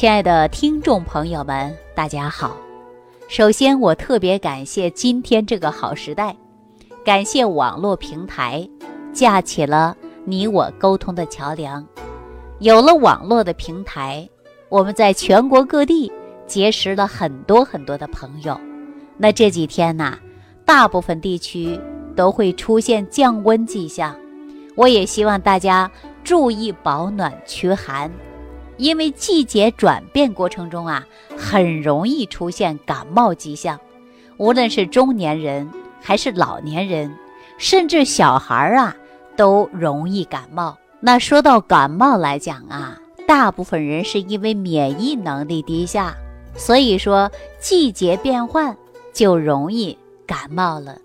亲爱的听众朋友们，大家好。首先，我特别感谢今天这个好时代，感谢网络平台架起了你我沟通的桥梁。有了网络的平台，我们在全国各地结识了很多很多的朋友。那这几天呢，大部分地区都会出现降温迹象，我也希望大家注意保暖驱寒。因为季节转变过程中啊，很容易出现感冒迹象，无论是中年人还是老年人，甚至小孩儿啊，都容易感冒。那说到感冒来讲啊，大部分人是因为免疫能力低下，所以说季节变换就容易感冒了。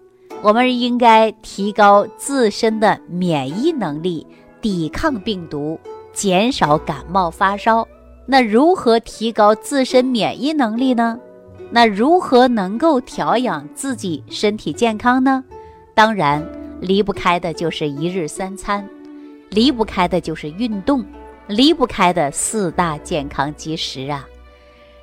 我们应该提高自身的免疫能力，抵抗病毒。减少感冒发烧，那如何提高自身免疫能力呢？那如何能够调养自己身体健康呢？当然离不开的就是一日三餐，离不开的就是运动，离不开的四大健康基石啊。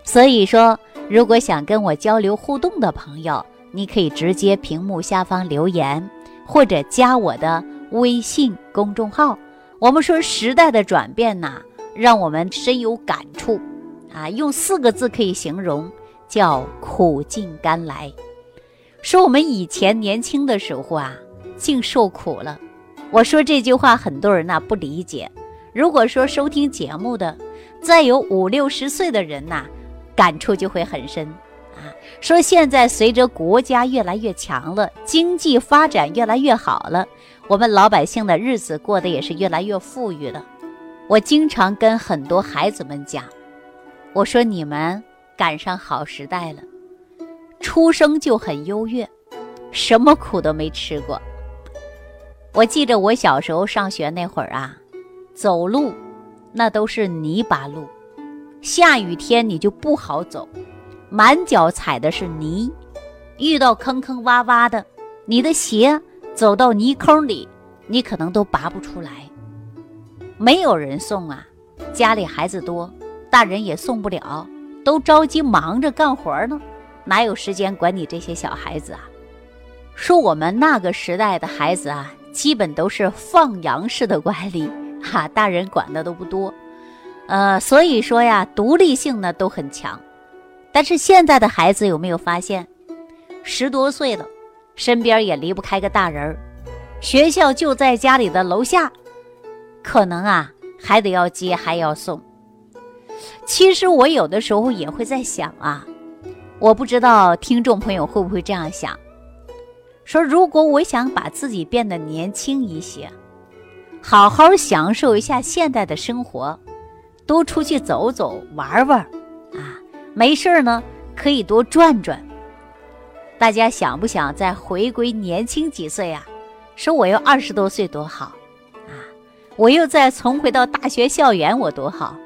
所以说，如果想跟我交流互动的朋友，你可以直接屏幕下方留言，或者加我的微信公众号。我们说时代的转变呐，让我们深有感触，啊，用四个字可以形容，叫苦尽甘来。说我们以前年轻的时候啊，净受苦了。我说这句话，很多人呐不理解。如果说收听节目的，再有五六十岁的人呐，感触就会很深。啊，说现在随着国家越来越强了，经济发展越来越好了。我们老百姓的日子过得也是越来越富裕了。我经常跟很多孩子们讲，我说你们赶上好时代了，出生就很优越，什么苦都没吃过。我记着我小时候上学那会儿啊，走路那都是泥巴路，下雨天你就不好走，满脚踩的是泥，遇到坑坑洼洼的，你的鞋。走到泥坑里，你可能都拔不出来。没有人送啊，家里孩子多，大人也送不了，都着急忙着干活呢，哪有时间管你这些小孩子啊？说我们那个时代的孩子啊，基本都是放羊式的管理，哈，大人管的都不多，呃，所以说呀，独立性呢都很强。但是现在的孩子有没有发现，十多岁了？身边也离不开个大人儿，学校就在家里的楼下，可能啊还得要接还要送。其实我有的时候也会在想啊，我不知道听众朋友会不会这样想，说如果我想把自己变得年轻一些，好好享受一下现代的生活，多出去走走玩玩，啊，没事儿呢可以多转转。大家想不想再回归年轻几岁啊？说我又二十多岁多好啊！我又再重回到大学校园，我多好。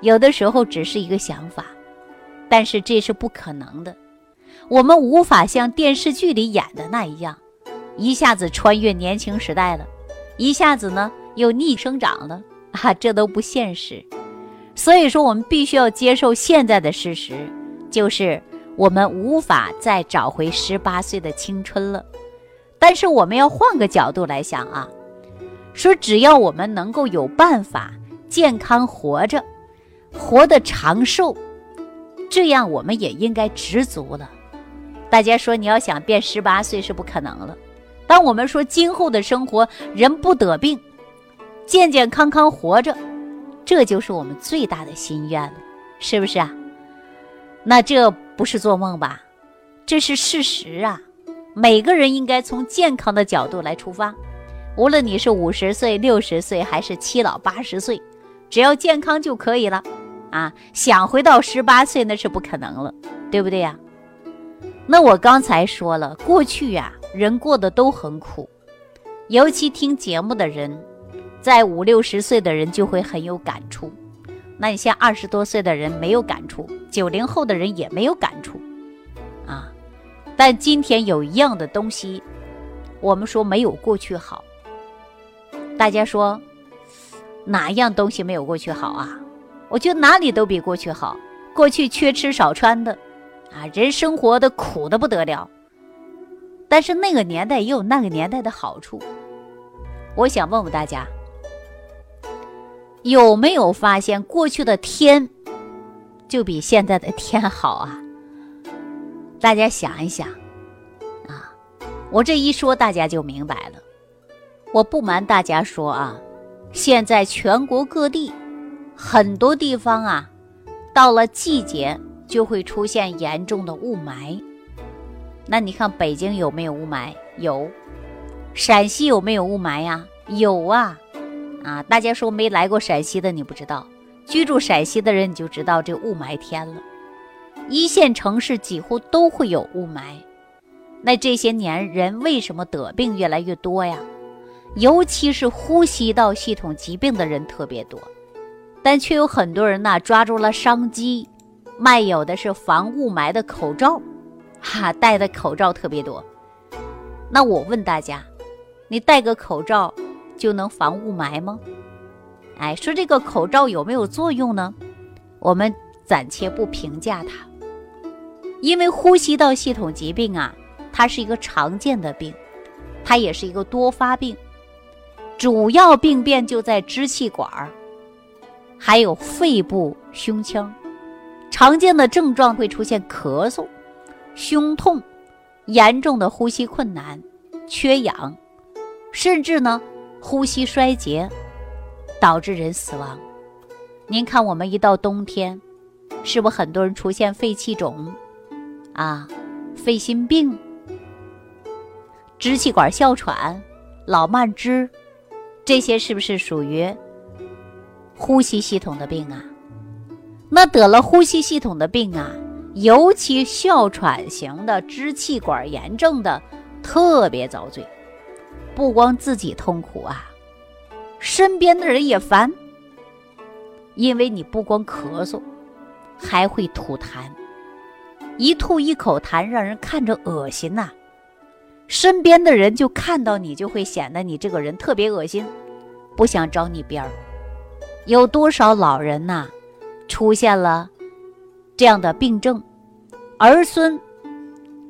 有的时候只是一个想法，但是这是不可能的。我们无法像电视剧里演的那一样，一下子穿越年轻时代了，一下子呢又逆生长了啊！这都不现实。所以说，我们必须要接受现在的事实，就是。我们无法再找回十八岁的青春了，但是我们要换个角度来想啊，说只要我们能够有办法健康活着，活得长寿，这样我们也应该知足了。大家说你要想变十八岁是不可能了，当我们说今后的生活人不得病，健健康康活着，这就是我们最大的心愿了，是不是啊？那这。不是做梦吧？这是事实啊！每个人应该从健康的角度来出发，无论你是五十岁、六十岁，还是七老八十岁，只要健康就可以了啊！想回到十八岁那是不可能了，对不对呀？那我刚才说了，过去呀，人过得都很苦，尤其听节目的人，在五六十岁的人就会很有感触。那你像二十多岁的人没有感触，九零后的人也没有感触，啊，但今天有一样的东西，我们说没有过去好。大家说哪一样东西没有过去好啊？我觉得哪里都比过去好。过去缺吃少穿的，啊，人生活的苦的不得了。但是那个年代也有那个年代的好处。我想问问大家，有没有发现过去的天就比现在的天好啊？大家想一想，啊，我这一说大家就明白了。我不瞒大家说啊，现在全国各地很多地方啊。到了季节就会出现严重的雾霾，那你看北京有没有雾霾？有。陕西有没有雾霾呀？有啊。啊，大家说没来过陕西的你不知道，居住陕西的人你就知道这雾霾天了。一线城市几乎都会有雾霾。那这些年人为什么得病越来越多呀？尤其是呼吸道系统疾病的人特别多。但却有很多人呐抓住了商机，卖有的是防雾霾的口罩，哈，戴的口罩特别多。那我问大家，你戴个口罩就能防雾霾吗？哎，说这个口罩有没有作用呢？我们暂且不评价它，因为呼吸道系统疾病啊，它是一个常见的病，它也是一个多发病，主要病变就在支气管儿。还有肺部、胸腔，常见的症状会出现咳嗽、胸痛、严重的呼吸困难、缺氧，甚至呢呼吸衰竭，导致人死亡。您看，我们一到冬天，是不是很多人出现肺气肿啊、肺心病、支气管哮喘、老慢支，这些是不是属于？呼吸系统的病啊，那得了呼吸系统的病啊，尤其哮喘型的支气管炎症的，特别遭罪。不光自己痛苦啊，身边的人也烦。因为你不光咳嗽，还会吐痰，一吐一口痰，让人看着恶心呐。身边的人就看到你，就会显得你这个人特别恶心，不想招你边儿。有多少老人呐，出现了这样的病症，儿孙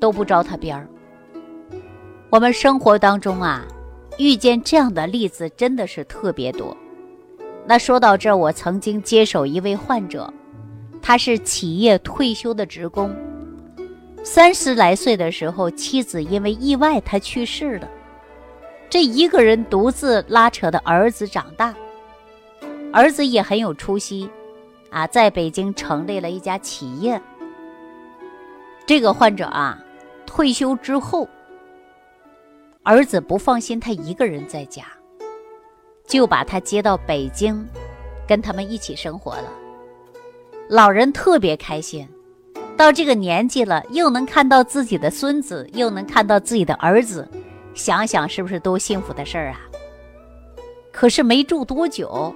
都不着他边儿。我们生活当中啊，遇见这样的例子真的是特别多。那说到这儿，我曾经接手一位患者，他是企业退休的职工，三十来岁的时候，妻子因为意外他去世了，这一个人独自拉扯的儿子长大。儿子也很有出息，啊，在北京成立了一家企业。这个患者啊，退休之后，儿子不放心他一个人在家，就把他接到北京，跟他们一起生活了。老人特别开心，到这个年纪了，又能看到自己的孙子，又能看到自己的儿子，想想是不是多幸福的事儿啊？可是没住多久。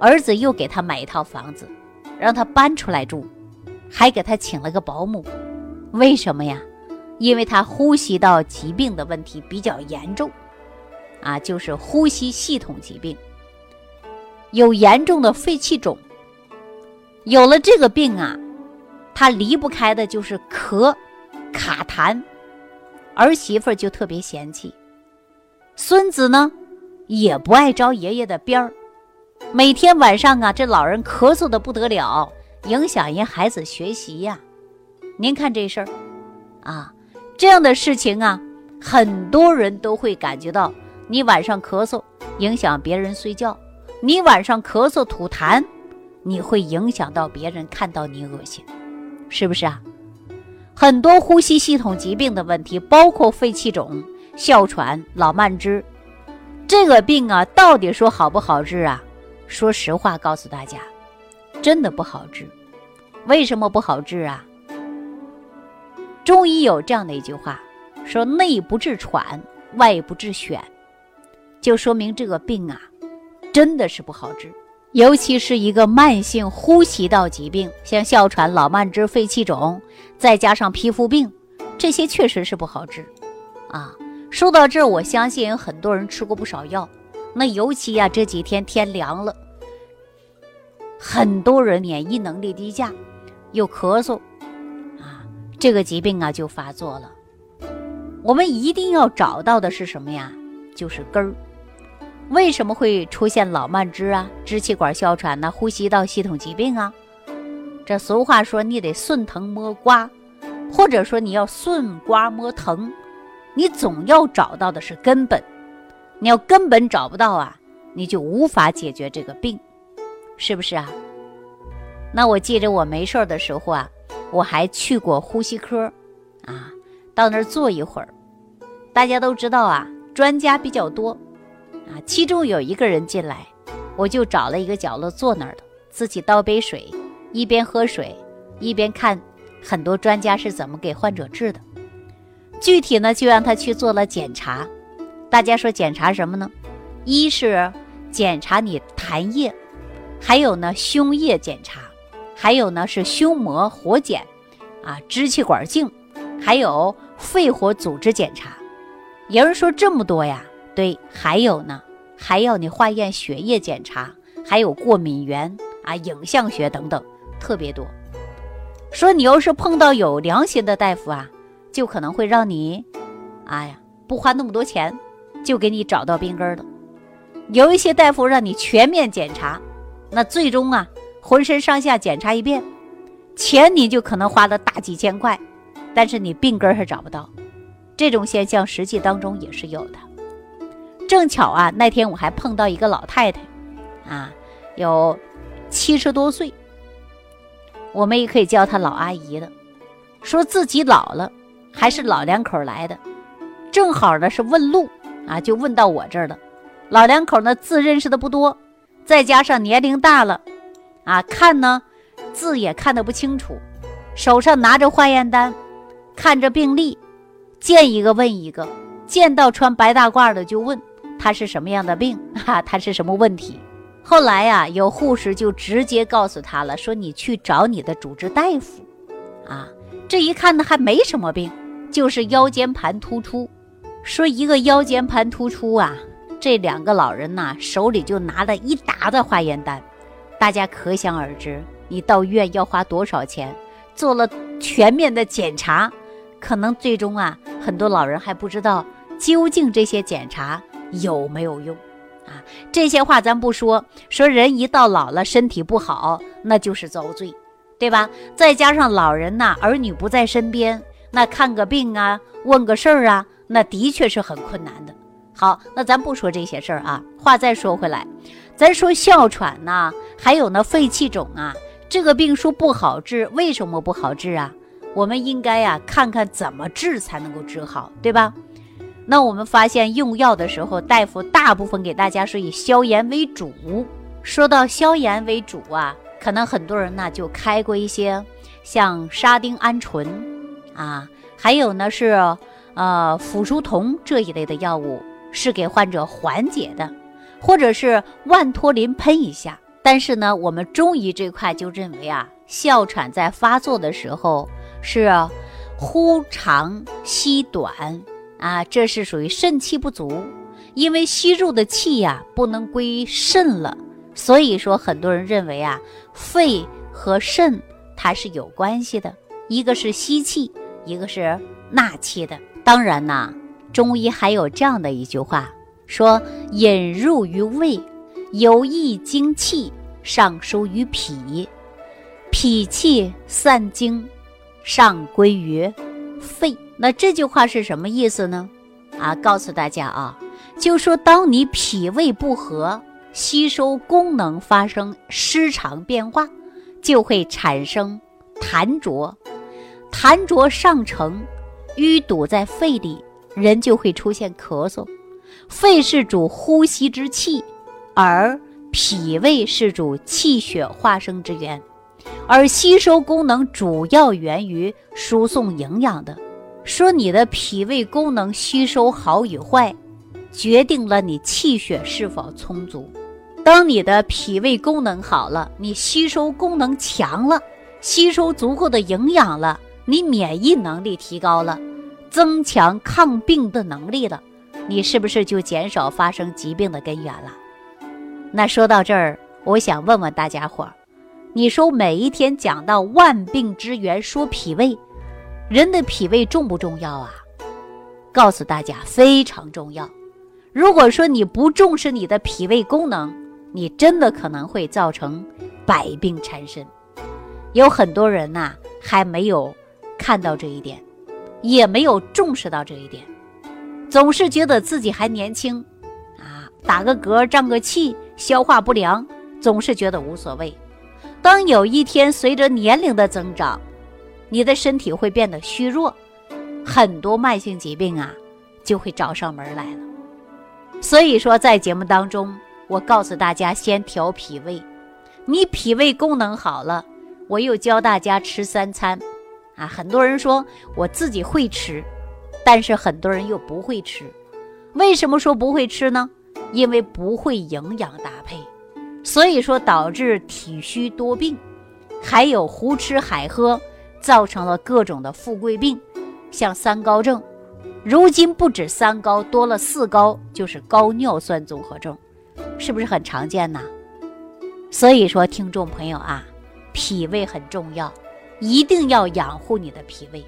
儿子又给他买一套房子，让他搬出来住，还给他请了个保姆。为什么呀？因为他呼吸道疾病的问题比较严重，啊，就是呼吸系统疾病，有严重的肺气肿。有了这个病啊，他离不开的就是咳、卡痰，儿媳妇就特别嫌弃，孙子呢也不爱招爷爷的边儿。每天晚上啊，这老人咳嗽的不得了，影响人孩子学习呀。您看这事儿，啊，这样的事情啊，很多人都会感觉到，你晚上咳嗽影响别人睡觉，你晚上咳嗽吐痰，你会影响到别人看到你恶心，是不是啊？很多呼吸系统疾病的问题，包括肺气肿、哮喘、老慢支，这个病啊，到底说好不好治啊？说实话，告诉大家，真的不好治。为什么不好治啊？中医有这样的一句话，说内不治喘，外不治癣，就说明这个病啊，真的是不好治。尤其是一个慢性呼吸道疾病，像哮喘、老慢支、肺气肿，再加上皮肤病，这些确实是不好治。啊，说到这儿，我相信有很多人吃过不少药。那尤其呀，这几天天凉了。很多人免疫能力低下，又咳嗽，这个疾病啊就发作了。我们一定要找到的是什么呀？就是根儿。为什么会出现老慢支啊、支气管哮喘呐、呼吸道系统疾病啊？这俗话说，你得顺藤摸瓜，或者说你要顺瓜摸藤，你总要找到的是根本。你要根本找不到啊，你就无法解决这个病，是不是啊？那我记着我没事的时候啊，我还去过呼吸科，啊，到那儿坐一会儿。大家都知道啊，专家比较多，啊，其中有一个人进来，我就找了一个角落坐那儿的，自己倒杯水，一边喝水一边看很多专家是怎么给患者治的。具体呢，就让他去做了检查。大家说检查什么呢？一是检查你痰液，还有呢胸液检查，还有呢是胸膜活检，啊支气管镜，还有肺活组织检查。有人说这么多呀？对，还有呢，还要你化验血液检查，还有过敏源啊、影像学等等，特别多。说你要是碰到有良心的大夫啊，就可能会让你，哎呀，不花那么多钱。就给你找到病根了。有一些大夫让你全面检查，那最终啊，浑身上下检查一遍，钱你就可能花了大几千块，但是你病根还找不到。这种现象实际当中也是有的。正巧啊，那天我还碰到一个老太太，啊，有七十多岁，我们也可以叫她老阿姨的，说自己老了，还是老两口来的，正好呢是问路。啊，就问到我这儿了。老两口呢字认识的不多，再加上年龄大了，啊，看呢字也看得不清楚，手上拿着化验单，看着病历，见一个问一个，见到穿白大褂的就问他是什么样的病，哈，他是什么问题。后来呀，有护士就直接告诉他了，说你去找你的主治大夫。啊，这一看呢还没什么病，就是腰间盘突出。说一个腰间盘突出啊，这两个老人呐手里就拿了一沓的化验单，大家可想而知，你到医院要花多少钱？做了全面的检查，可能最终啊，很多老人还不知道究竟这些检查有没有用啊。这些话咱不说，说人一到老了身体不好，那就是遭罪，对吧？再加上老人呐，儿女不在身边，那看个病啊，问个事儿啊。那的确是很困难的。好，那咱不说这些事儿啊。话再说回来，咱说哮喘呐，还有那肺气肿啊，这个病说不好治，为什么不好治啊？我们应该呀看看怎么治才能够治好，对吧？那我们发现用药的时候，大夫大部分给大家是以消炎为主。说到消炎为主啊，可能很多人呢就开过一些像沙丁胺醇啊，还有呢是。呃，辅舒酮这一类的药物是给患者缓解的，或者是万托林喷一下。但是呢，我们中医这块就认为啊，哮喘在发作的时候是呼长吸短啊，这是属于肾气不足，因为吸入的气呀不能归肾了，所以说很多人认为啊，肺和肾它是有关系的，一个是吸气，一个是纳气的。当然呐，中医还有这样的一句话，说引入于胃，有益精气，上输于脾，脾气散精，上归于肺。那这句话是什么意思呢？啊，告诉大家啊，就说当你脾胃不和，吸收功能发生失常变化，就会产生痰浊，痰浊上乘。淤堵在肺里，人就会出现咳嗽。肺是主呼吸之气，而脾胃是主气血化生之源，而吸收功能主要源于输送营养的。说你的脾胃功能吸收好与坏，决定了你气血是否充足。当你的脾胃功能好了，你吸收功能强了，吸收足够的营养了。你免疫能力提高了，增强抗病的能力了，你是不是就减少发生疾病的根源了？那说到这儿，我想问问大家伙儿，你说每一天讲到万病之源，说脾胃，人的脾胃重不重要啊？告诉大家非常重要。如果说你不重视你的脾胃功能，你真的可能会造成百病缠身。有很多人呐，还没有看到这一点，也没有重视到这一点，总是觉得自己还年轻，啊，打个嗝、胀个气、消化不良，总是觉得无所谓。当有一天随着年龄的增长，你的身体会变得虚弱，很多慢性疾病啊就会找上门来了。所以说，在节目当中，我告诉大家先调脾胃，你脾胃功能好了，我又教大家吃三餐，啊，很多人说我自己会吃，但是很多人又不会吃，为什么说不会吃呢？因为不会营养搭配。所以说导致体虚多病，还有胡吃海喝，造成了各种的富贵病，像三高症，如今不止三高，多了四高，就是高尿酸综合症，是不是很常见呢？所以说，听众朋友啊，脾胃很重要，一定要养护你的脾胃。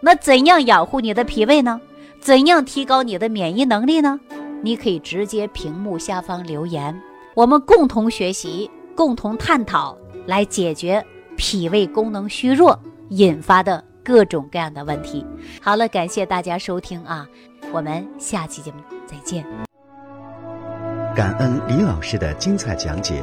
那怎样养护你的脾胃呢？怎样提高你的免疫能力呢？你可以直接屏幕下方留言。我们共同学习，共同探讨，来解决脾胃功能虚弱引发的各种各样的问题。好了，感谢大家收听啊，我们下期节目再见。感恩李老师的精彩讲解。